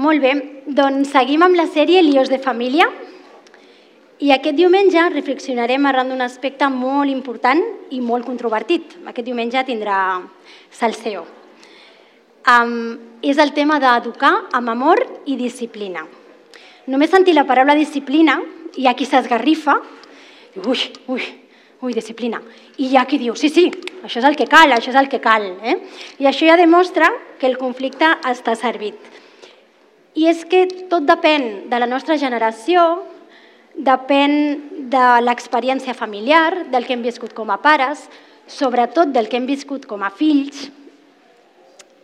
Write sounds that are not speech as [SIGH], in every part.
Molt bé, doncs seguim amb la sèrie Líos de família i aquest diumenge reflexionarem arran d'un aspecte molt important i molt controvertit. Aquest diumenge tindrà salseo. Um, és el tema d'educar amb amor i disciplina. Només sentir la paraula disciplina hi ha qui s'esgarrifa ui, ui, ui, disciplina. I hi ha qui diu, sí, sí, això és el que cal, això és el que cal. Eh? I això ja demostra que el conflicte està servit. I és que tot depèn de la nostra generació, depèn de l'experiència familiar, del que hem viscut com a pares, sobretot del que hem viscut com a fills,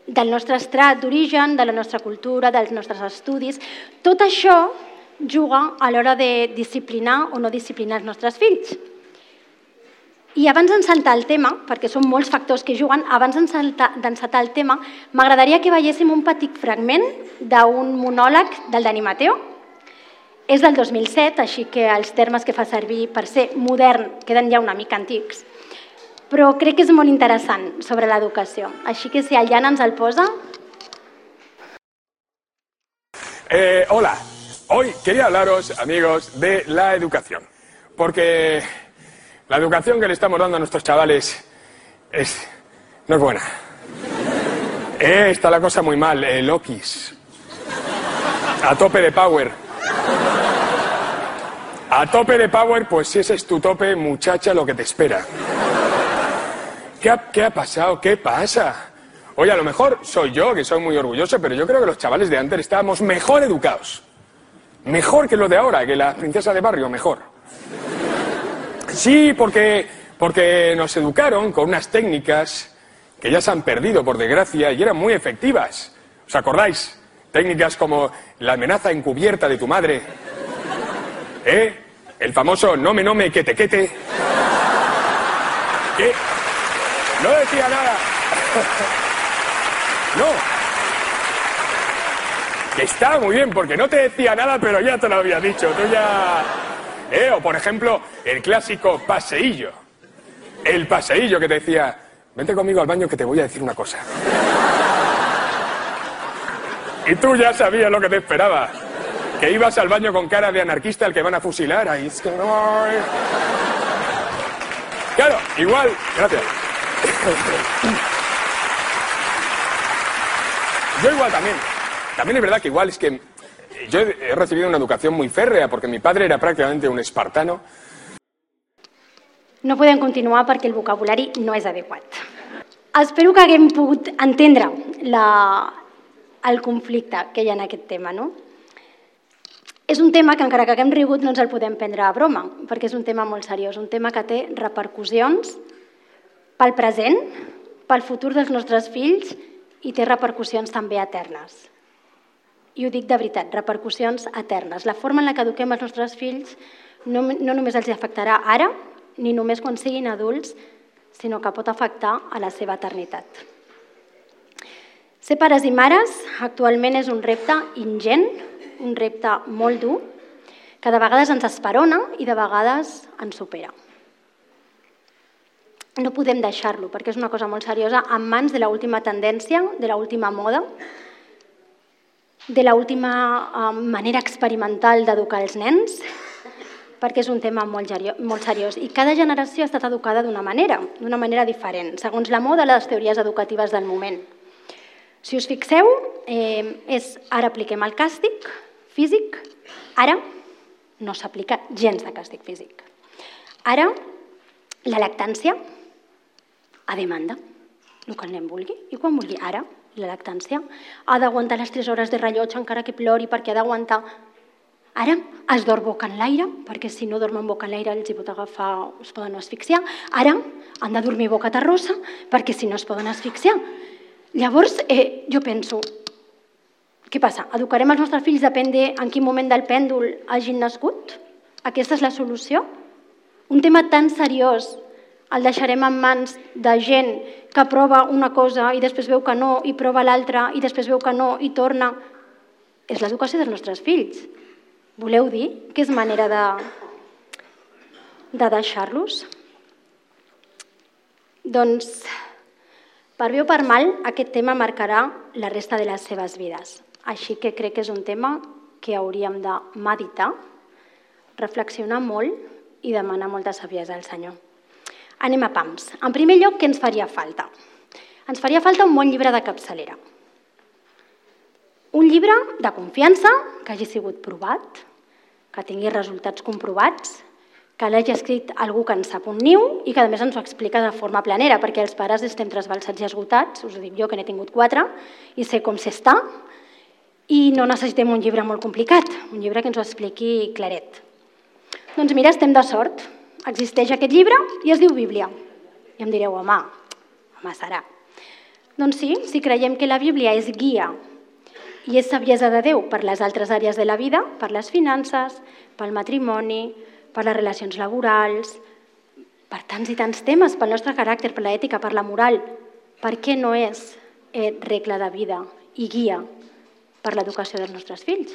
del nostre estrat d'origen, de la nostra cultura, dels nostres estudis. Tot això juga a l'hora de disciplinar o no disciplinar els nostres fills. I abans d'encetar el tema, perquè són molts factors que juguen, abans d'encetar el tema, m'agradaria que veiéssim un petit fragment d'un monòleg del Dani Mateo. És del 2007, així que els termes que fa servir per ser modern queden ja una mica antics, però crec que és molt interessant sobre l'educació. Així que si el Jan ens el posa... Eh, hola, hoy quería hablaros, amigos, de la educación, porque la educación que le estamos dando a nuestros chavales es, no es buena. Eh, está la cosa muy mal, eh, Lokis. A tope de power. A tope de power, pues si ese es tu tope, muchacha, lo que te espera. ¿Qué ha, qué ha pasado? ¿Qué pasa? Oye, a lo mejor soy yo, que soy muy orgulloso, pero yo creo que los chavales de antes estábamos mejor educados. Mejor que los de ahora, que la princesa de barrio, mejor. Sí, porque, porque nos educaron con unas técnicas que ya se han perdido, por desgracia, y eran muy efectivas. ¿Os acordáis? Técnicas como la amenaza encubierta de tu madre, ¿eh? El famoso no me, no me, que te, que te. ¿Qué? No decía nada. [LAUGHS] No. Que está muy bien, porque no te decía nada, pero ya te lo había dicho. Tú ya. ¿Eh? O por ejemplo, el clásico paseillo. El paseillo que te decía, vente conmigo al baño que te voy a decir una cosa. Y tú ya sabías lo que te esperaba. Que ibas al baño con cara de anarquista al que van a fusilar. Ahí es que no. Claro, igual. Gracias. Yo igual también. También es verdad que igual es que yo he recibido una educación muy férrea porque mi padre era prácticamente un espartano. No podem continuar perquè el vocabulari no és adequat. Espero que haguem pogut entendre la, el conflicte que hi ha en aquest tema. No? És un tema que encara que haguem rigut no ens el podem prendre a broma, perquè és un tema molt seriós, un tema que té repercussions pel present, pel futur dels nostres fills i té repercussions també eternes. I ho dic de veritat, repercussions eternes. La forma en la que eduquem els nostres fills no, no només els afectarà ara, ni només quan siguin adults, sinó que pot afectar a la seva eternitat. Ser pares i mares actualment és un repte ingent, un repte molt dur, que de vegades ens esperona i de vegades ens supera. No podem deixar-lo, perquè és una cosa molt seriosa, en mans de l'última tendència, de l'última moda, de l'última uh, manera experimental d'educar els nens, perquè és un tema molt, molt seriós. I cada generació ha estat educada d'una manera, d'una manera diferent, segons la moda i les teories educatives del moment. Si us fixeu, eh, és ara apliquem el càstig físic, ara no s'aplica gens de càstig físic. Ara, la lactància a demanda, el que el nen vulgui, i quan vulgui. Ara, la lactància ha d'aguantar les 3 hores de rellotge encara que plori perquè ha d'aguantar Ara es dorm boca en l'aire, perquè si no dormen boca en l'aire els hi pot agafar, es poden asfixiar. Ara han de dormir boca terrossa, perquè si no es poden asfixiar. Llavors, eh, jo penso, què passa? Educarem els nostres fills depèn de en quin moment del pèndol hagin nascut? Aquesta és la solució? Un tema tan seriós el deixarem en mans de gent que prova una cosa i després veu que no, i prova l'altra, i després veu que no, i torna. És l'educació dels nostres fills. Voleu dir que és manera de, de deixar-los? Doncs, per bé o per mal, aquest tema marcarà la resta de les seves vides. Així que crec que és un tema que hauríem de meditar, reflexionar molt i demanar molta saviesa al Senyor. Anem a pams. En primer lloc, què ens faria falta? Ens faria falta un bon llibre de capçalera. Un llibre de confiança, que hagi sigut provat, que tingui resultats comprovats, que l'hagi escrit algú que en sap un niu i que a més ens ho explica de forma planera, perquè els pares estem trasbalsats i esgotats, us ho dic jo que n'he tingut quatre i sé com s'està, i no necessitem un llibre molt complicat, un llibre que ens ho expliqui claret. Doncs mira, estem de sort. Existeix aquest llibre i es diu Bíblia. I em direu, home, home, serà. Doncs sí, si creiem que la Bíblia és guia i és saviesa de Déu per les altres àrees de la vida, per les finances, pel matrimoni, per les relacions laborals, per tants i tants temes, pel nostre caràcter, per l'ètica, per la moral. Per què no és eh, regla de vida i guia per l'educació dels nostres fills?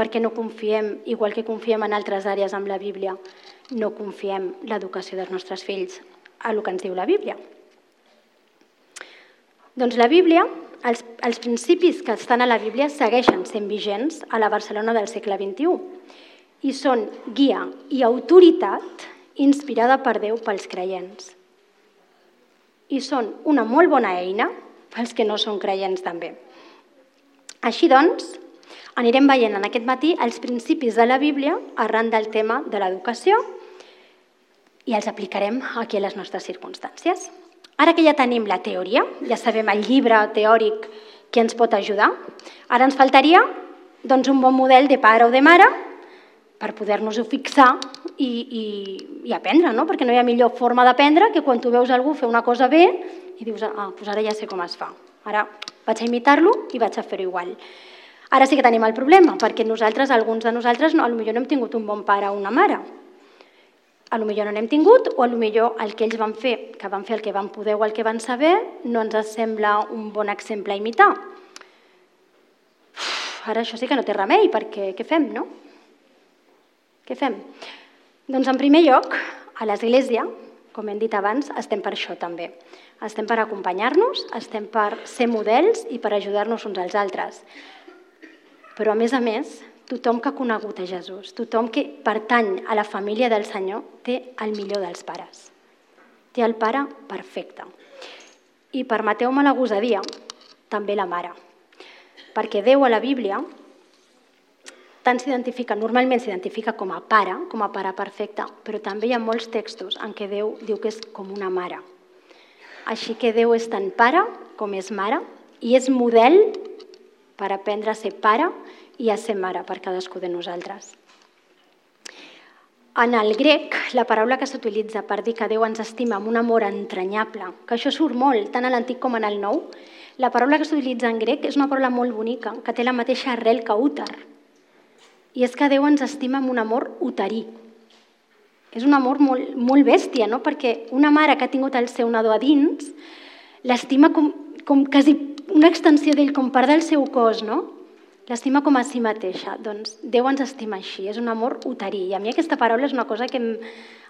Perquè no confiem, igual que confiem en altres àrees amb la Bíblia, no confiem l'educació dels nostres fills a el que ens diu la Bíblia. Doncs la Bíblia, els, els principis que estan a la Bíblia segueixen sent vigents a la Barcelona del segle XXI i són guia i autoritat inspirada per Déu pels creients. I són una molt bona eina pels que no són creients també. Així doncs, anirem veient en aquest matí els principis de la Bíblia arran del tema de l'educació i els aplicarem aquí a les nostres circumstàncies. Ara que ja tenim la teoria, ja sabem el llibre teòric que ens pot ajudar, ara ens faltaria doncs, un bon model de pare o de mare per poder-nos-ho fixar i, i, i aprendre, no? perquè no hi ha millor forma d'aprendre que quan tu veus algú fer una cosa bé i dius, ah, doncs ara ja sé com es fa. Ara vaig a imitar-lo i vaig a fer-ho igual. Ara sí que tenim el problema, perquè nosaltres, alguns de nosaltres, no, potser no hem tingut un bon pare o una mare. A lo millor no n'hem tingut, o a lo millor el que ells van fer, que van fer el que van poder o el que van saber, no ens sembla un bon exemple a imitar. Uf, ara això sí que no té remei, perquè què fem, no? Què fem? Doncs en primer lloc, a l'Església, com hem dit abans, estem per això també. Estem per acompanyar-nos, estem per ser models i per ajudar-nos uns als altres. Però, a més a més, tothom que ha conegut a Jesús, tothom que pertany a la família del Senyor, té el millor dels pares. Té el pare perfecte. I permeteu-me la gosadia, també la mare. Perquè Déu a la Bíblia tant s'identifica, normalment s'identifica com a pare, com a pare perfecte, però també hi ha molts textos en què Déu diu que és com una mare. Així que Déu és tant pare com és mare i és model per aprendre a ser pare i a ser mare per cadascú de nosaltres. En el grec, la paraula que s'utilitza per dir que Déu ens estima amb un amor entranyable, que això surt molt, tant a l'antic com en el nou, la paraula que s'utilitza en grec és una paraula molt bonica, que té la mateixa arrel que úter, i és que Déu ens estima amb un amor uterí. És un amor molt, molt bèstia, no? perquè una mare que ha tingut el seu nadó a dins l'estima com, com quasi una extensió d'ell, com part del seu cos, no? L'estima com a si mateixa. Doncs Déu ens estima així, és un amor uterí. I a mi aquesta paraula és una cosa que em,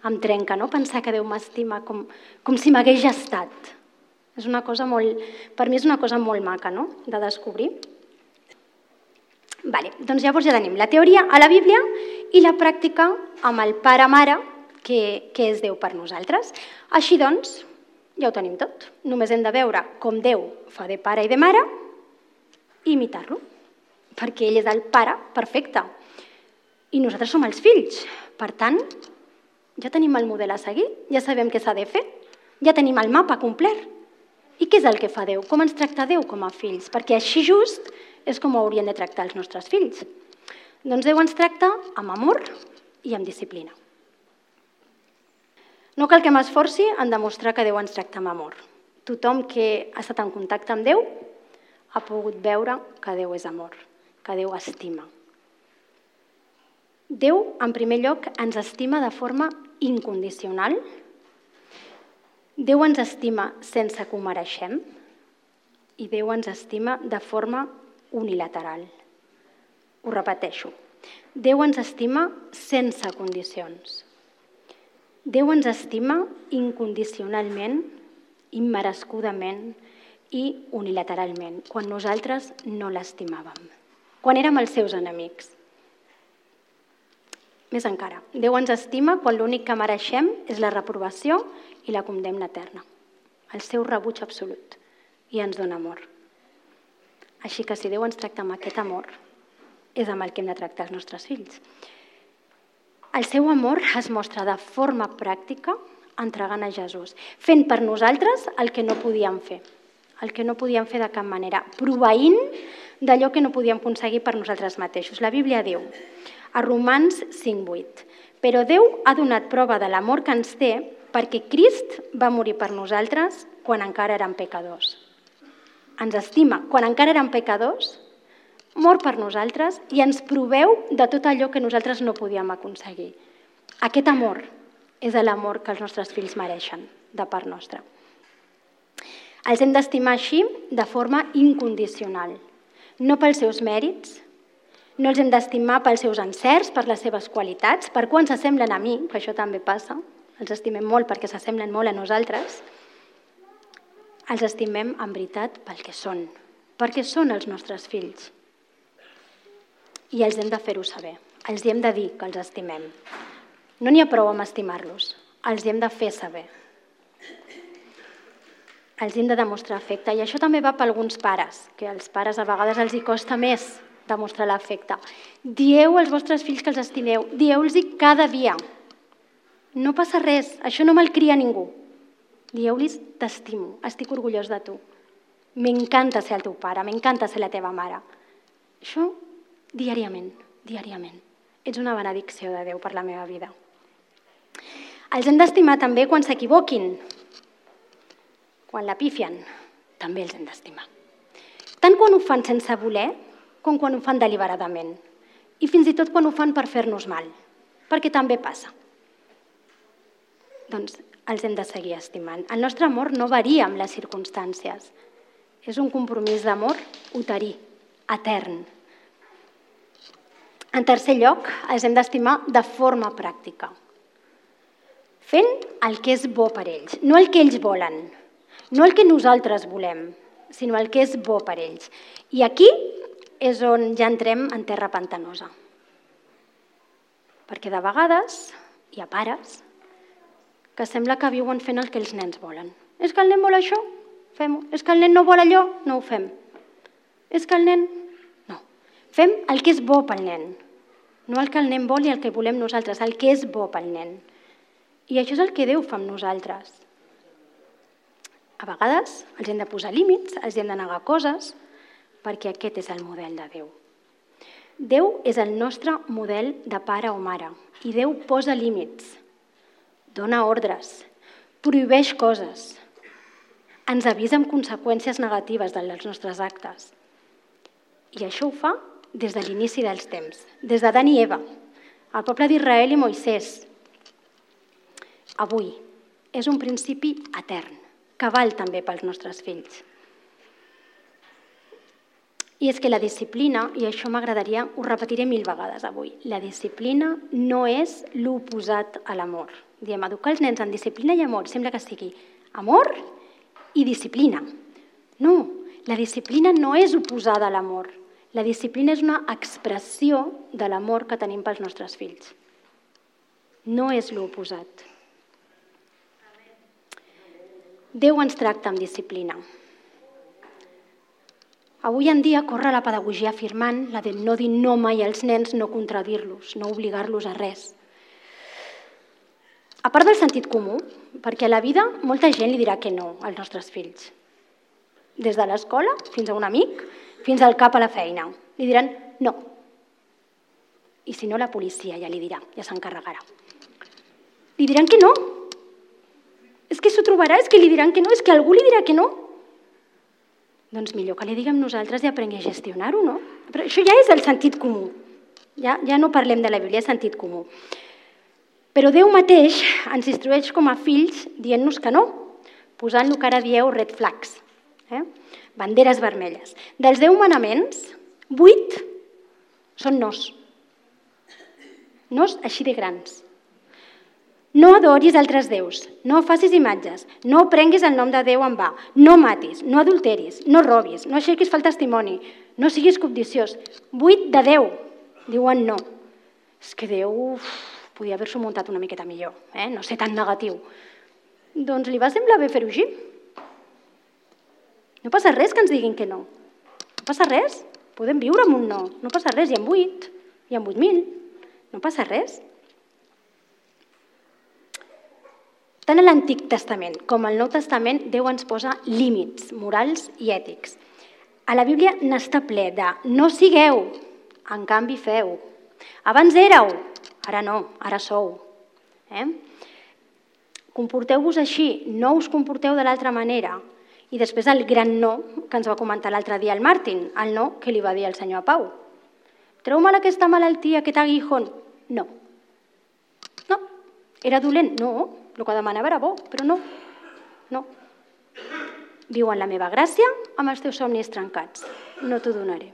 em trenca, no? pensar que Déu m'estima com, com si m'hagués gestat. És una cosa molt, per mi és una cosa molt maca no? de descobrir. Vale, doncs llavors ja tenim la teoria a la Bíblia i la pràctica amb el pare-mare, que, que és Déu per nosaltres. Així doncs, ja ho tenim tot. Només hem de veure com Déu fa de pare i de mare i imitar-lo, perquè ell és el pare perfecte. I nosaltres som els fills. Per tant, ja tenim el model a seguir, ja sabem què s'ha de fer, ja tenim el mapa complet. I què és el que fa Déu? Com ens tracta Déu com a fills? Perquè així just és com haurien de tractar els nostres fills. Doncs Déu ens tracta amb amor i amb disciplina. No cal que m'esforci en demostrar que Déu ens tracta amb amor. Tothom que ha estat en contacte amb Déu ha pogut veure que Déu és amor, que Déu estima. Déu, en primer lloc, ens estima de forma incondicional. Déu ens estima sense que ho mereixem i Déu ens estima de forma unilateral. Ho repeteixo. Déu ens estima sense condicions. Déu ens estima incondicionalment, immerescudament, i unilateralment, quan nosaltres no l'estimàvem, quan érem els seus enemics. Més encara, Déu ens estima quan l'únic que mereixem és la reprovació i la condemna eterna, el seu rebuig absolut, i ens dona amor. Així que si Déu ens tracta amb aquest amor, és amb el que hem de tractar els nostres fills. El seu amor es mostra de forma pràctica entregant a Jesús, fent per nosaltres el que no podíem fer, el que no podíem fer de cap manera, proveint d'allò que no podíem aconseguir per nosaltres mateixos. La Bíblia diu, a Romans 5.8, però Déu ha donat prova de l'amor que ens té perquè Crist va morir per nosaltres quan encara érem pecadors. Ens estima quan encara érem pecadors mor per nosaltres i ens proveu de tot allò que nosaltres no podíem aconseguir. Aquest amor és l'amor que els nostres fills mereixen de part nostra. Els hem d'estimar així de forma incondicional, no pels seus mèrits, no els hem d'estimar pels seus encerts, per les seves qualitats, per quan s'assemblen a mi, que això també passa, els estimem molt perquè s'assemblen molt a nosaltres, els estimem en veritat pel que són, perquè són els nostres fills i els hem de fer-ho saber. Els hem de dir que els estimem. No n'hi ha prou amb estimar-los, els hem de fer saber. Els hem de demostrar afecte. I això també va per alguns pares, que als pares a vegades els hi costa més demostrar l'afecte. Dieu als vostres fills que els estimeu, dieu-los cada dia. No passa res, això no malcria ningú. Dieu-los, t'estimo, estic orgullós de tu. M'encanta ser el teu pare, m'encanta ser la teva mare. Això diàriament, diàriament. Ets una benedicció de Déu per la meva vida. Els hem d'estimar també quan s'equivoquin, quan la pifien, també els hem d'estimar. Tant quan ho fan sense voler, com quan ho fan deliberadament. I fins i tot quan ho fan per fer-nos mal, perquè també passa. Doncs els hem de seguir estimant. El nostre amor no varia amb les circumstàncies. És un compromís d'amor uterí, etern, en tercer lloc, els hem d'estimar de forma pràctica, fent el que és bo per ells, no el que ells volen, no el que nosaltres volem, sinó el que és bo per ells. I aquí és on ja entrem en terra pantanosa. Perquè de vegades hi ha pares que sembla que viuen fent el que els nens volen. És que el nen vol això? Fem-ho. És que el nen no vol allò? No ho fem. És que el nen Fem el que és bo pel nen, no el que el nen vol i el que volem nosaltres, el que és bo pel nen. I això és el que Déu fa amb nosaltres. A vegades els hem de posar límits, els hem de negar coses, perquè aquest és el model de Déu. Déu és el nostre model de pare o mare i Déu posa límits, dona ordres, prohibeix coses, ens avisa amb conseqüències negatives dels nostres actes. I això ho fa des de l'inici dels temps, des d'Adam i Eva, el poble d'Israel i Moisès. Avui és un principi etern, que val també pels nostres fills. I és que la disciplina, i això m'agradaria, ho repetiré mil vegades avui, la disciplina no és l'oposat a l'amor. Diem, educar els nens en disciplina i amor, sembla que sigui amor i disciplina. No, la disciplina no és oposada a l'amor. La disciplina és una expressió de l'amor que tenim pels nostres fills. No és l'oposat. Déu ens tracta amb disciplina. Avui en dia corre la pedagogia afirmant la de no dir no mai als nens, no contradir-los, no obligar-los a res. A part del sentit comú, perquè a la vida molta gent li dirà que no als nostres fills. Des de l'escola fins a un amic, fins al cap a la feina. Li diran no. I si no, la policia ja li dirà, ja s'encarregarà. Li diran que no. És que s'ho trobarà, és que li diran que no, és que algú li dirà que no. Doncs millor que li diguem nosaltres i aprengui a gestionar-ho, no? Però això ja és el sentit comú. Ja, ja no parlem de la Bíblia, és sentit comú. Però Déu mateix ens instrueix com a fills dient-nos que no, posant lo que ara dieu red flags. Eh? banderes vermelles. Dels deu manaments, vuit són nos. Nos així de grans. No adoris altres déus, no facis imatges, no prenguis el nom de Déu en va, no matis, no adulteris, no robis, no aixequis fel testimoni, no siguis cobdiciós. Vuit de Déu, diuen no. És que Déu uf, podia haver-s'ho muntat una miqueta millor, eh? no ser tan negatiu. Doncs li va semblar bé fer-ho així. No passa res que ens diguin que no. No passa res. Podem viure amb un no. No passa res. Hi ha vuit, hi ha vuit mil. No passa res. Tant a l'Antic Testament com al Nou Testament, Déu ens posa límits morals i ètics. A la Bíblia n'està ple de no sigueu, en canvi feu. Abans éreu, ara no, ara sou. Eh? Comporteu-vos així, no us comporteu de l'altra manera. I després el gran no que ens va comentar l'altre dia el Martin, el no que li va dir el senyor Pau. Treu mal aquesta malaltia, aquest aguijón? No. No. Era dolent? No. El que demanava era bo, però no. No. Viu en la meva gràcia amb els teus somnis trencats. No t'ho donaré.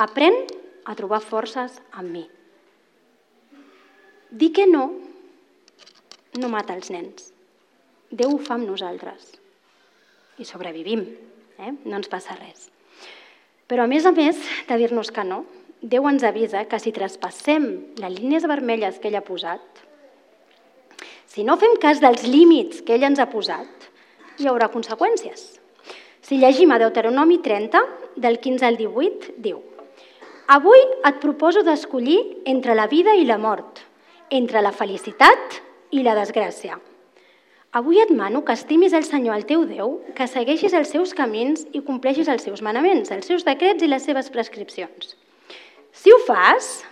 Aprèn a trobar forces en mi. Dir que no no mata els nens. Déu ho fa amb nosaltres. I sobrevivim. Eh? No ens passa res. Però a més a més de dir-nos que no, Déu ens avisa que si traspassem les línies vermelles que ell ha posat, si no fem cas dels límits que ell ens ha posat, hi haurà conseqüències. Si llegim a Deuteronomi 30, del 15 al 18, diu Avui et proposo d'escollir entre la vida i la mort, entre la felicitat i la desgràcia. Avui et mano que estimis el Senyor, el teu Déu, que segueixis els seus camins i compleixis els seus manaments, els seus decrets i les seves prescripcions. Si ho fas,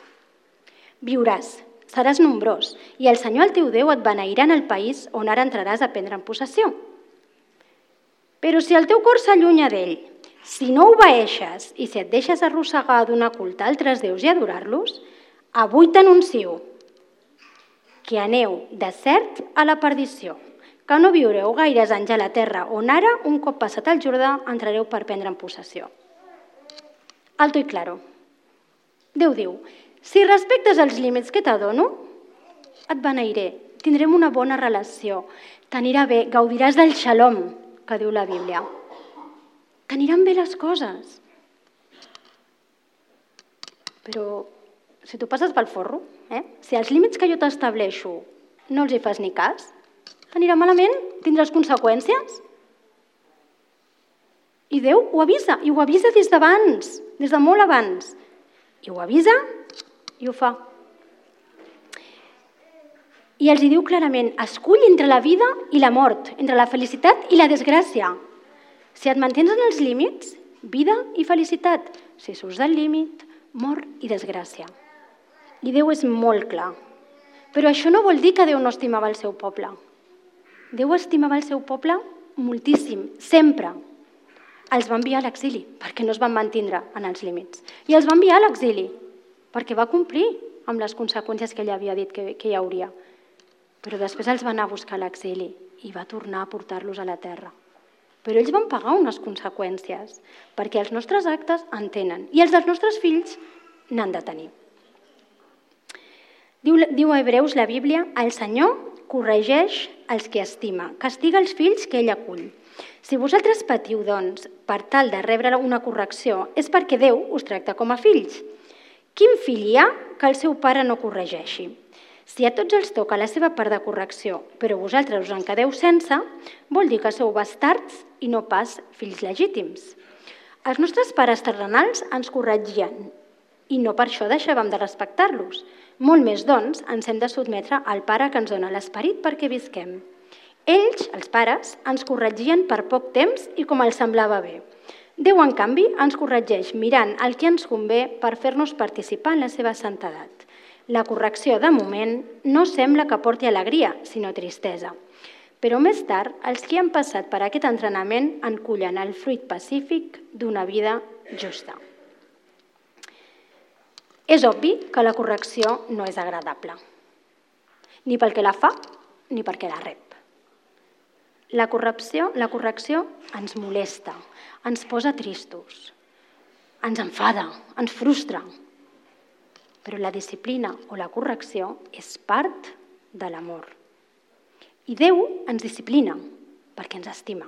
viuràs seràs nombrós i el Senyor, el teu Déu, et beneirà en el país on ara entraràs a prendre en possessió. Però si el teu cor s'allunya d'ell, si no obeeixes i si et deixes arrossegar donar culte a altres déus i adorar-los, avui t'anuncio que aneu de cert a la perdició, que no viureu gaires anys a la terra on ara, un cop passat el Jordà, entrareu per prendre en possessió. Alto i claro. Déu diu, si respectes els límits que t'adono, et beneiré, tindrem una bona relació, t'anirà bé, gaudiràs del xalom, que diu la Bíblia. T'aniran bé les coses. Però si tu passes pel forro, eh? si els límits que jo t'estableixo no els hi fas ni cas, t'anirà malament, tindràs conseqüències. I Déu ho avisa, i ho avisa des d'abans, des de molt abans. I ho avisa i ho fa. I els hi diu clarament, escull entre la vida i la mort, entre la felicitat i la desgràcia. Si et mantens en els límits, vida i felicitat. Si surts del límit, mort i desgràcia. I Déu és molt clar. Però això no vol dir que Déu no estimava el seu poble. Déu estimava el seu poble moltíssim, sempre. Els va enviar a l'exili, perquè no es van mantindre en els límits. I els va enviar a l'exili, perquè va complir amb les conseqüències que ell havia dit que, que hi hauria. Però després els va anar a buscar a l'exili i va tornar a portar-los a la terra. Però ells van pagar unes conseqüències, perquè els nostres actes en tenen i els dels nostres fills n'han de tenir. Diu, diu a Hebreus la Bíblia, el Senyor corregeix els que estima, castiga els fills que ell acull. Si vosaltres patiu, doncs, per tal de rebre una correcció, és perquè Déu us tracta com a fills. Quin fill hi ha que el seu pare no corregeixi? Si a tots els toca la seva part de correcció, però vosaltres us en quedeu sense, vol dir que sou bastards i no pas fills legítims. Els nostres pares terrenals ens corregien i no per això deixàvem de respectar-los. Molt més, doncs, ens hem de sotmetre al pare que ens dona l'esperit perquè visquem. Ells, els pares, ens corregien per poc temps i com els semblava bé. Déu, en canvi, ens corregeix mirant el que ens convé per fer-nos participar en la seva santedat. La correcció, de moment, no sembla que porti alegria, sinó tristesa. Però més tard, els que han passat per aquest entrenament en cullen el fruit pacífic d'una vida justa. És obvi que la correcció no és agradable, ni pel que la fa, ni perquè la rep. La correcció, la correcció ens molesta, ens posa tristos, ens enfada, ens frustra. Però la disciplina o la correcció és part de l'amor, I Déu ens disciplina perquè ens estima,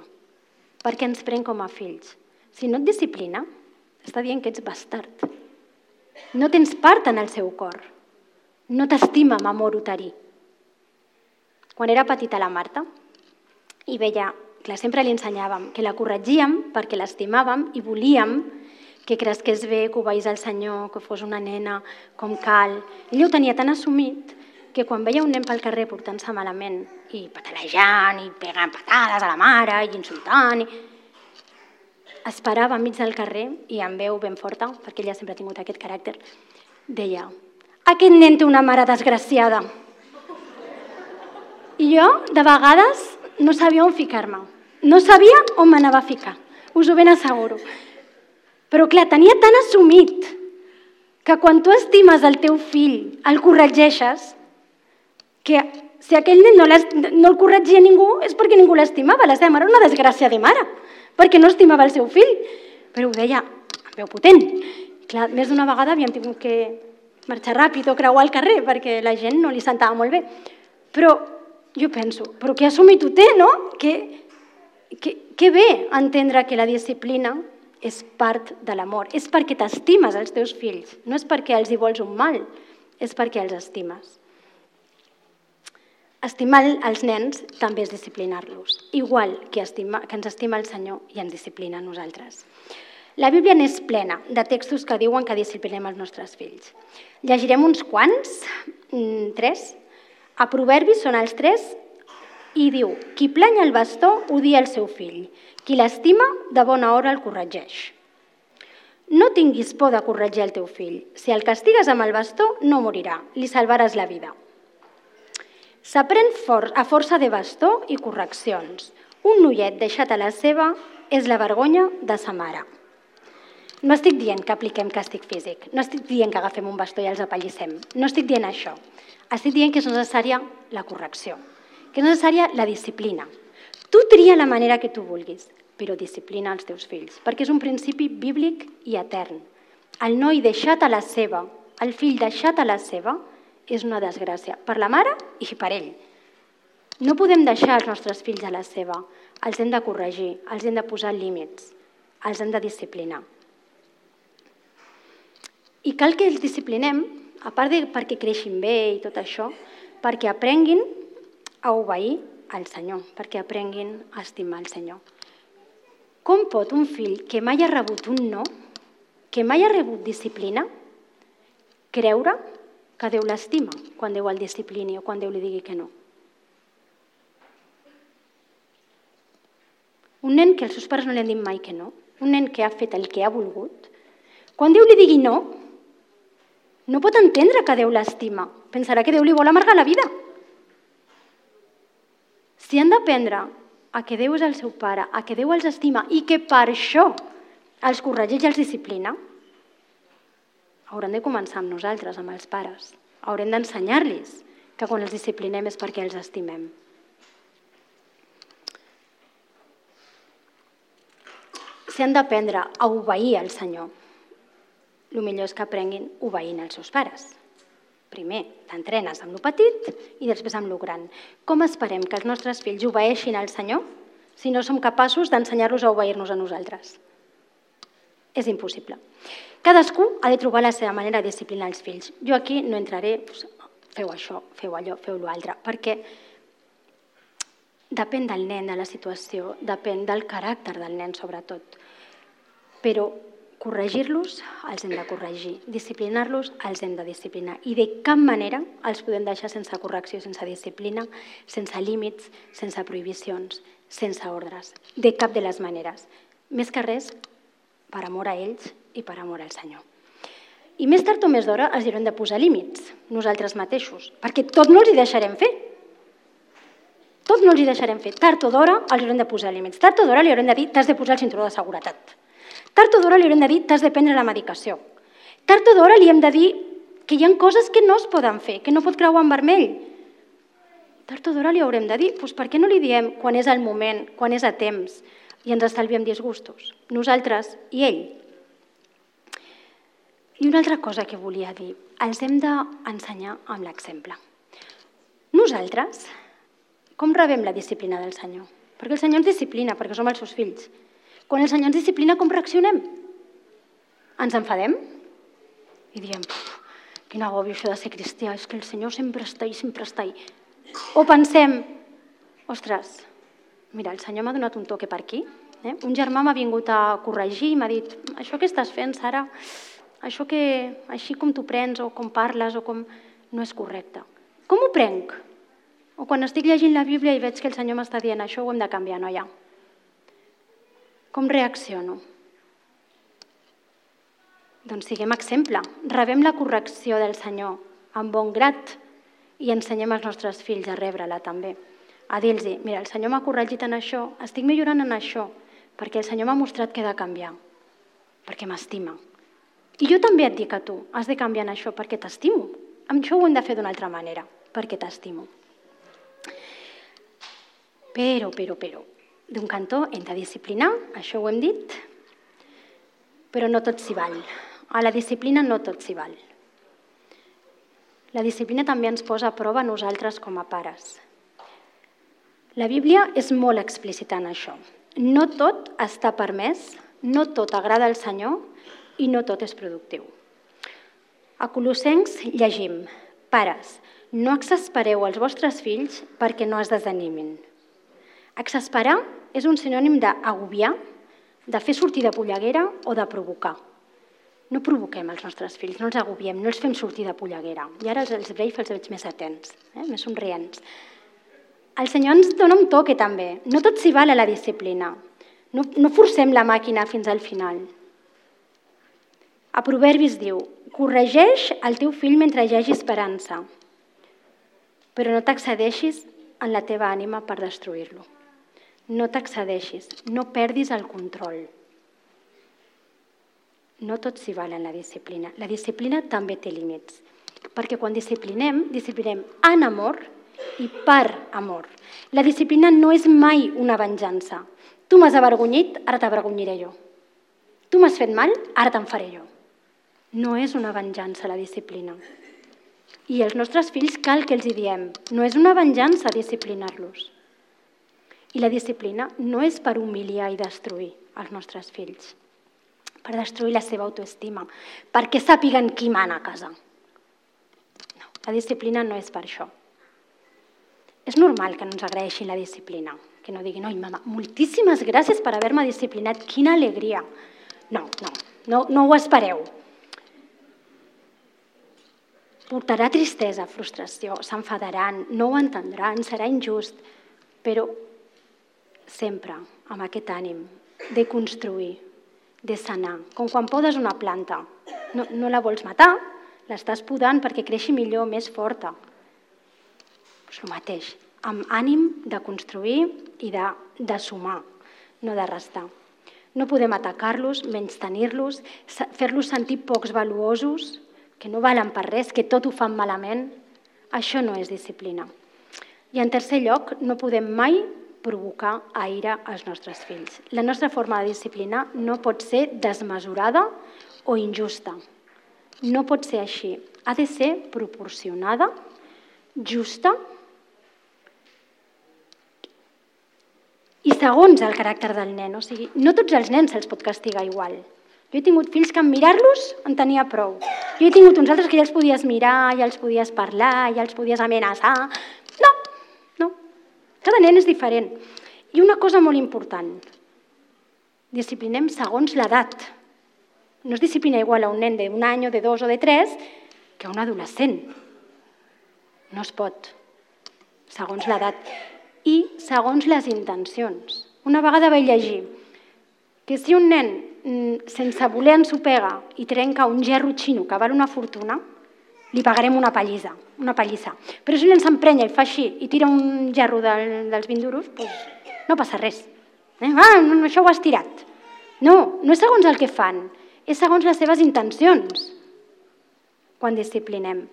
perquè ens pren com a fills. Si no et disciplina, està dient que ets bastard. No tens part en el seu cor. No t'estima amor uterí. Quan era petita la Marta i veia, clar, sempre li ensenyàvem que la corregíem perquè l'estimàvem i volíem que cresqués bé, que obeís al Senyor, que fos una nena com cal. Ella ho tenia tan assumit que quan veia un nen pel carrer portant-se malament i patalejant i pegant patades a la mare i insultant, i... esperava enmig del carrer i amb veu ben forta, perquè ella sempre ha tingut aquest caràcter, deia aquest nen té una mare desgraciada. I jo, de vegades, no sabia on ficar-me. No sabia on m'anava a ficar. Us ho ben asseguro. Però, clar, tenia tan assumit que quan tu estimes el teu fill, el corregeixes, que si aquell nen no, no el corregia ningú és perquè ningú l'estimava. La seva mare era una desgràcia de mare, perquè no estimava el seu fill. Però ho deia amb veu potent. Clar, més d'una vegada havíem tingut que marxar ràpid o creuar el carrer perquè la gent no li sentava molt bé. Però jo penso, però que assumit ho té, no? Que, que, que bé entendre que la disciplina és part de l'amor, és perquè t'estimes els teus fills, no és perquè els hi vols un mal, és perquè els estimes. Estimar els nens també és disciplinar-los, igual que, estima, que ens estima el Senyor i ens disciplina a nosaltres. La Bíblia n'és plena de textos que diuen que disciplinem els nostres fills. Llegirem uns quants, mm, tres. A Proverbis són els tres i diu qui planya el bastó odia el seu fill, qui l'estima de bona hora el corregeix. No tinguis por de corregir el teu fill. Si el castigues amb el bastó, no morirà, li salvaràs la vida. S'aprèn for a força de bastó i correccions. Un noiet deixat a la seva és la vergonya de sa mare. No estic dient que apliquem càstig físic, no estic dient que agafem un bastó i els apallissem, no estic dient això. Estic dient que és necessària la correcció, que és necessària la disciplina. Tu tria la manera que tu vulguis, però disciplina els teus fills, perquè és un principi bíblic i etern. El noi deixat a la seva, el fill deixat a la seva, és una desgràcia per la mare i per ell. No podem deixar els nostres fills a la seva, els hem de corregir, els hem de posar límits, els hem de disciplinar. I cal que els disciplinem, a part de perquè creixin bé i tot això, perquè aprenguin a obeir al Senyor, perquè aprenguin a estimar el Senyor. Com pot un fill que mai ha rebut un no, que mai ha rebut disciplina, creure que Déu l'estima quan Déu el disciplini o quan Déu li digui que no. Un nen que els seus pares no li han dit mai que no, un nen que ha fet el que ha volgut, quan Déu li digui no, no pot entendre que Déu l'estima. Pensarà que Déu li vol amargar la vida. Si han d'aprendre a que Déu és el seu pare, a que Déu els estima i que per això els corregeix i els disciplina, haurem de començar amb nosaltres, amb els pares. Haurem d'ensenyar-los que quan els disciplinem és perquè els estimem. Si han d'aprendre a obeir al Senyor, el millor és que aprenguin obeint els seus pares. Primer t'entrenes amb lo petit i després amb lo gran. Com esperem que els nostres fills obeeixin al Senyor si no som capaços d'ensenyar-los a obeir-nos a nosaltres? És impossible. Cadascú ha de trobar la seva manera de disciplinar els fills. Jo aquí no entraré, doncs, feu això, feu allò, feu l'altre, perquè depèn del nen, de la situació, depèn del caràcter del nen, sobretot. Però corregir-los els hem de corregir, disciplinar-los els hem de disciplinar i de cap manera els podem deixar sense correcció, sense disciplina, sense límits, sense prohibicions, sense ordres, de cap de les maneres. Més que res, per amor a ells i per amor al Senyor. I més tard o més d'hora els haurem de posar límits, nosaltres mateixos, perquè tot no els hi deixarem fer. Tot no els hi deixarem fer. Tard o d'hora els haurem de posar límits. Tard o d'hora li haurem de dir t'has de posar el cinturó de seguretat. Tard o d'hora li haurem de dir t'has de prendre la medicació. Tard o d'hora li hem de dir que hi ha coses que no es poden fer, que no pot creuar en vermell. Tard o d'hora li haurem de dir, doncs per què no li diem quan és el moment, quan és a temps, i ens estalviem disgustos, nosaltres i ell. I una altra cosa que volia dir, els hem d'ensenyar amb l'exemple. Nosaltres Com rebem la disciplina del Senyor? Perquè el Senyor ens disciplina, perquè som els seus fills. Quan el Senyor ens disciplina, com reaccionem? Ens enfadem? I diem, quin agobi això de ser cristià, és que el Senyor sempre està ahí, sempre està ahí. O pensem, ostres, mira, el Senyor m'ha donat un toque per aquí, eh? un germà m'ha vingut a corregir i m'ha dit, això que estàs fent, Sara, això que així com tu prens o com parles o com... no és correcte. Com ho prenc? O quan estic llegint la Bíblia i veig que el Senyor m'està dient això ho hem de canviar, noia. Com reacciono? Doncs siguem exemple. Rebem la correcció del Senyor amb bon grat i ensenyem als nostres fills a rebre-la també. A dir-los, mira, el Senyor m'ha corregit en això, estic millorant en això, perquè el Senyor m'ha mostrat que he de canviar, perquè m'estima. I jo també et dic a tu, has de canviar en això perquè t'estimo. Amb això ho hem de fer d'una altra manera, perquè t'estimo. Però, però, però, d'un cantó hem de disciplinar, això ho hem dit, però no tot s'hi val. A la disciplina no tot s'hi val. La disciplina també ens posa a prova a nosaltres com a pares. La Bíblia és molt explícita en això. No tot està permès, no tot agrada al Senyor i no tot és productiu. A Colossencs llegim, pares, no exaspereu els vostres fills perquè no es desanimin. Exasperar és un sinònim d'agobiar, de fer sortir de polleguera o de provocar. No provoquem els nostres fills, no els agobiem, no els fem sortir de polleguera. I ara els, els els veig més atents, eh? més somrients. El Senyor ens dona un toque també. No tot s'hi val a la disciplina. No, no forcem la màquina fins al final. A Proverbis diu, corregeix el teu fill mentre hi hagi esperança, però no t'accedeixis en la teva ànima per destruir-lo. No t'accedeixis, no perdis el control. No tot s'hi val en la disciplina. La disciplina també té límits, perquè quan disciplinem, disciplinem en amor i per amor. La disciplina no és mai una venjança. Tu m'has avergonyit, ara t'avergonyiré jo. Tu m'has fet mal, ara te'n faré jo. No és una venjança la disciplina. I els nostres fills cal que els hi diem, no és una venjança disciplinar-los. I la disciplina no és per humiliar i destruir els nostres fills, per destruir la seva autoestima, perquè sàpiguen qui mana a casa. No, la disciplina no és per això. És normal que no ens agraeixin la disciplina, que no diguin, oi, mama, moltíssimes gràcies per haver-me disciplinat, quina alegria. No, no, no, no ho espereu portarà tristesa, frustració, s'enfadaran, no ho entendran, serà injust, però sempre amb aquest ànim de construir, de sanar, com quan podes una planta. No, no la vols matar, l'estàs podant perquè creixi millor, més forta. Pues el mateix, amb ànim de construir i de, de sumar, no de restar. No podem atacar-los, menys tenir-los, fer-los sentir pocs valuosos, que no valen per res, que tot ho fan malament, això no és disciplina. I en tercer lloc, no podem mai provocar aire als nostres fills. La nostra forma de disciplinar no pot ser desmesurada o injusta. No pot ser així. Ha de ser proporcionada, justa i segons el caràcter del nen. O sigui, no tots els nens se'ls pot castigar igual. Jo he tingut fills que en mirar-los en tenia prou. Jo he tingut uns altres que ja els podies mirar, ja els podies parlar, ja els podies amenaçar. No, no. Cada nen és diferent. I una cosa molt important. Disciplinem segons l'edat. No es disciplina igual a un nen d'un any o de dos o de tres que a un adolescent. No es pot. Segons l'edat. I segons les intencions. Una vegada vaig llegir que si un nen mm, sense voler ensopega i trenca un gerro xino que val una fortuna, li pagarem una pallissa, una pallissa. Però si un nen s'emprenya i fa així i tira un gerro del, dels 20 duros, doncs no passa res. Eh? Ah, no, això ho has tirat. No, no és segons el que fan, és segons les seves intencions quan disciplinem.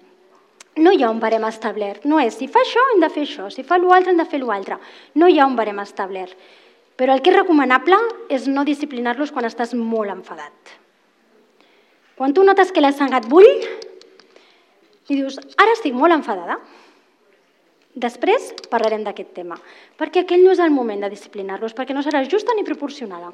No hi ha un barem establert. No és si fa això hem de fer això, si fa l'altre hem de fer l'altre. No hi ha un barem establert. Però el que és recomanable és no disciplinar-los quan estàs molt enfadat. Quan tu notes que l'has sangat bull i dius, ara estic molt enfadada, Després parlarem d'aquest tema, perquè aquell no és el moment de disciplinar-los, perquè no serà justa ni proporcionada.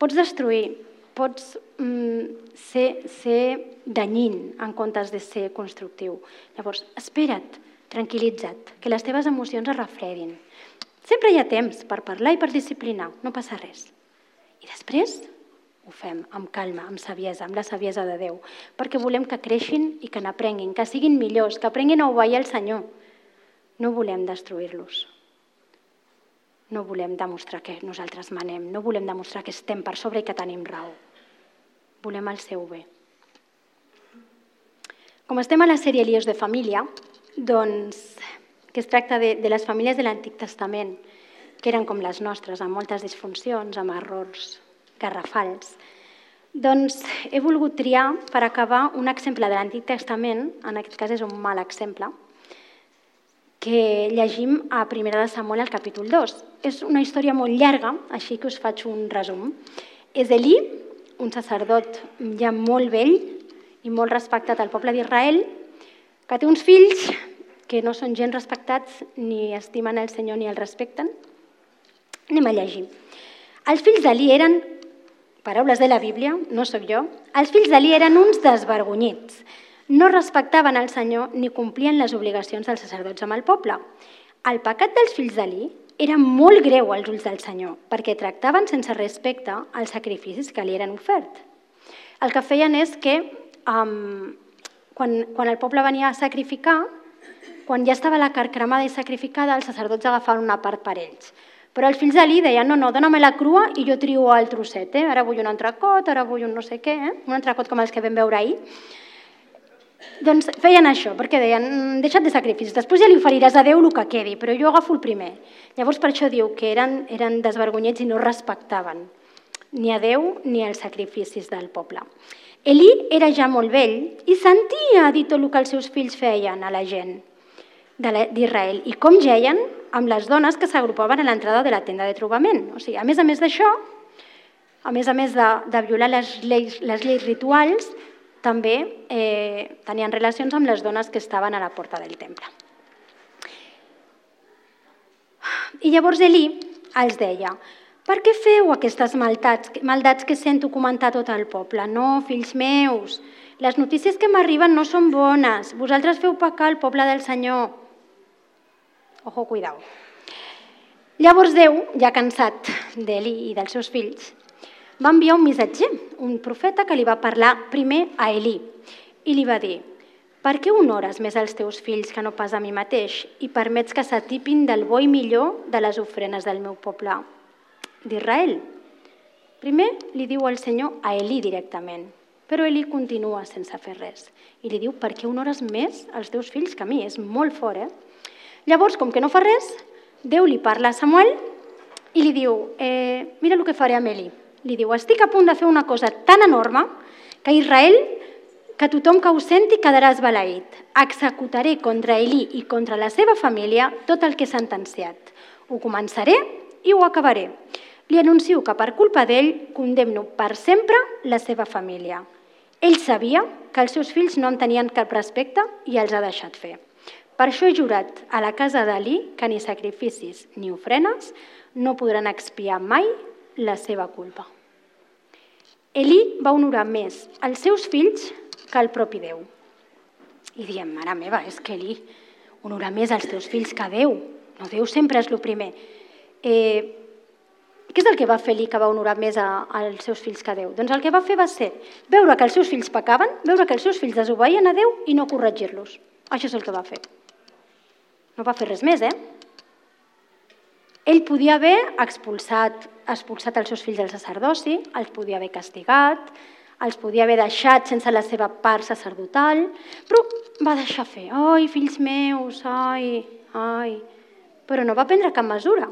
Pots destruir, pots mm, ser, ser danyint en comptes de ser constructiu. Llavors, espera't, tranquil·litza't, que les teves emocions es refredin. Sempre hi ha temps per parlar i per disciplinar, no passa res. I després ho fem amb calma, amb saviesa, amb la saviesa de Déu, perquè volem que creixin i que n'aprenguin, que siguin millors, que aprenguin a obeir el Senyor. No volem destruir-los. No volem demostrar que nosaltres manem, no volem demostrar que estem per sobre i que tenim raó. Volem el seu bé. Com estem a la sèrie Líos de família, doncs, que es tracta de, de les famílies de l'Antic Testament, que eren com les nostres, amb moltes disfuncions, amb errors garrafals, doncs he volgut triar per acabar un exemple de l'Antic Testament, en aquest cas és un mal exemple, que llegim a Primera de Samuel al capítol 2. És una història molt llarga, així que us faig un resum. És Elí, un sacerdot ja molt vell i molt respectat al poble d'Israel, que té uns fills que no són gens respectats, ni estimen el Senyor ni el respecten. Anem a llegir. Els fills d'Elí eren paraules de la Bíblia, no sóc jo, els fills d'Elí eren uns desvergonyits. No respectaven el Senyor ni complien les obligacions dels sacerdots amb el poble. El pecat dels fills d'Elí era molt greu als ulls del Senyor, perquè tractaven sense respecte els sacrificis que li eren ofert. El que feien és que um, quan, quan el poble venia a sacrificar, quan ja estava la carn cremada i sacrificada, els sacerdots agafaven una part per ells. Però els fills d'Eli deien, no, no, dóna-me la crua i jo trio el trosset, eh? ara vull un entrecot, ara vull un no sé què, eh? un entrecot com els que vam veure ahir. Doncs feien això, perquè deien, mm, deixa't de sacrificis, després ja li oferiràs a Déu el que quedi, però jo agafo el primer. Llavors per això diu que eren, eren desvergonyets i no respectaven ni a Déu ni els sacrificis del poble. Elí era ja molt vell i sentia dir tot el que els seus fills feien a la gent d'Israel i com geien amb les dones que s'agrupaven a l'entrada de la tenda de trobament. O sigui, a més a més d'això, a més a més de, de violar les lleis, les lleis rituals, també eh, tenien relacions amb les dones que estaven a la porta del temple. I llavors Elí els deia, per què feu aquestes maldats, maldats que sento comentar tot el poble? No, fills meus, les notícies que m'arriben no són bones. Vosaltres feu pecar el poble del Senyor. Ojo, cuidao. Llavors Déu, ja cansat d'Eli i dels seus fills, va enviar un missatger, un profeta que li va parlar primer a Elí i li va dir per què honores més als teus fills que no pas a mi mateix i permets que s'atipin del bo i millor de les ofrenes del meu poble d'Israel? Primer li diu el Senyor a Elí directament, però Elí continua sense fer res i li diu per què honores més als teus fills que a mi? És molt fort, eh? Llavors, com que no fa res, Déu li parla a Samuel i li diu, eh, mira el que faré amb Eli. Li diu, estic a punt de fer una cosa tan enorme que Israel, que tothom que ho senti quedarà esbalaït. Executaré contra Eli i contra la seva família tot el que he sentenciat. Ho començaré i ho acabaré. Li anuncio que per culpa d'ell condemno per sempre la seva família. Ell sabia que els seus fills no en tenien cap respecte i els ha deixat fer. Per això he jurat a la casa d'Ali que ni sacrificis ni ofrenes no podran expiar mai la seva culpa. Elí va honorar més els seus fills que el propi Déu. I diem, mare meva, és que Elí honorar més els teus fills que Déu. No, Déu sempre és el primer. Eh, què és el que va fer Elí que va honorar més a, als seus fills que Déu? Doncs el que va fer va ser veure que els seus fills pecaven, veure que els seus fills desobeïen a Déu i no corregir-los. Això és el que va fer. No va fer res més, eh? Ell podia haver expulsat, expulsat els seus fills del sacerdoci, els podia haver castigat, els podia haver deixat sense la seva part sacerdotal, però va deixar fer. Ai, fills meus, ai, ai... Però no va prendre cap mesura.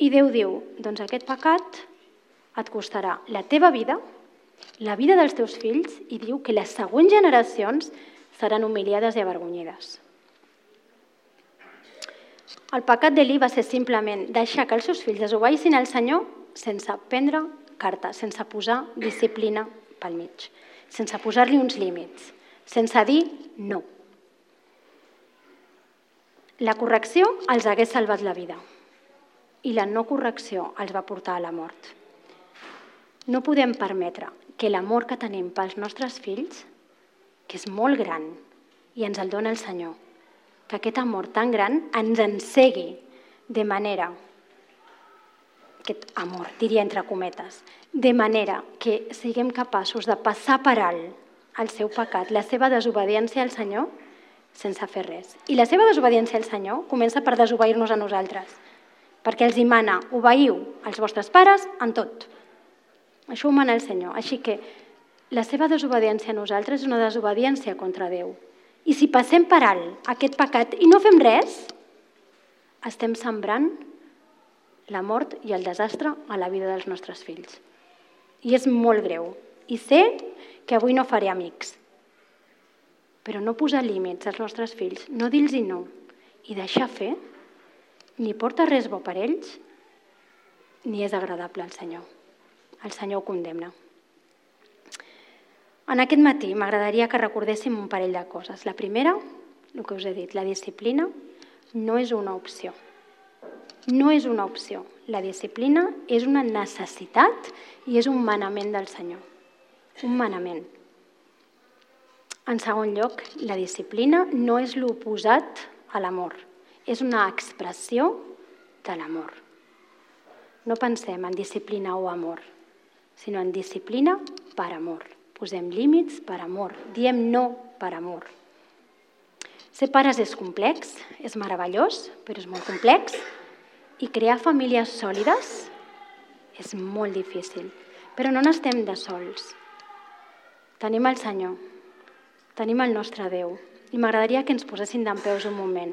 I Déu diu, doncs aquest pecat et costarà la teva vida, la vida dels teus fills, i diu que les següents generacions seran humiliades i avergonyides. El pecat d'Elí va ser simplement deixar que els seus fills desobeïssin al Senyor sense prendre carta, sense posar disciplina pel mig, sense posar-li uns límits, sense dir no. La correcció els hagués salvat la vida i la no correcció els va portar a la mort. No podem permetre que l'amor que tenim pels nostres fills, que és molt gran i ens el dona el Senyor, que aquest amor tan gran ens encegui de manera, aquest amor, diria entre cometes, de manera que siguem capaços de passar per alt el seu pecat, la seva desobediència al Senyor, sense fer res. I la seva desobediència al Senyor comença per desobeir-nos a nosaltres, perquè els hi mana, obeiu als vostres pares en tot. Això ho mana el Senyor. Així que la seva desobediència a nosaltres és una desobediència contra Déu. I si passem per alt aquest pecat i no fem res, estem sembrant la mort i el desastre a la vida dels nostres fills. I és molt greu. I sé que avui no faré amics, però no posar límits als nostres fills, no dir-los no i deixar fer, ni porta res bo per ells, ni és agradable al Senyor. El Senyor ho condemna. En aquest matí m'agradaria que recordéssim un parell de coses. La primera, el que us he dit, la disciplina no és una opció. No és una opció. La disciplina és una necessitat i és un manament del Senyor. Un manament. En segon lloc, la disciplina no és l'oposat a l'amor. És una expressió de l'amor. No pensem en disciplina o amor, sinó en disciplina per amor. Posem límits per amor. Diem no per amor. Ser pares és complex, és meravellós, però és molt complex. I crear famílies sòlides és molt difícil. Però no n'estem de sols. Tenim el Senyor, tenim el nostre Déu. I m'agradaria que ens posessin d'en un moment.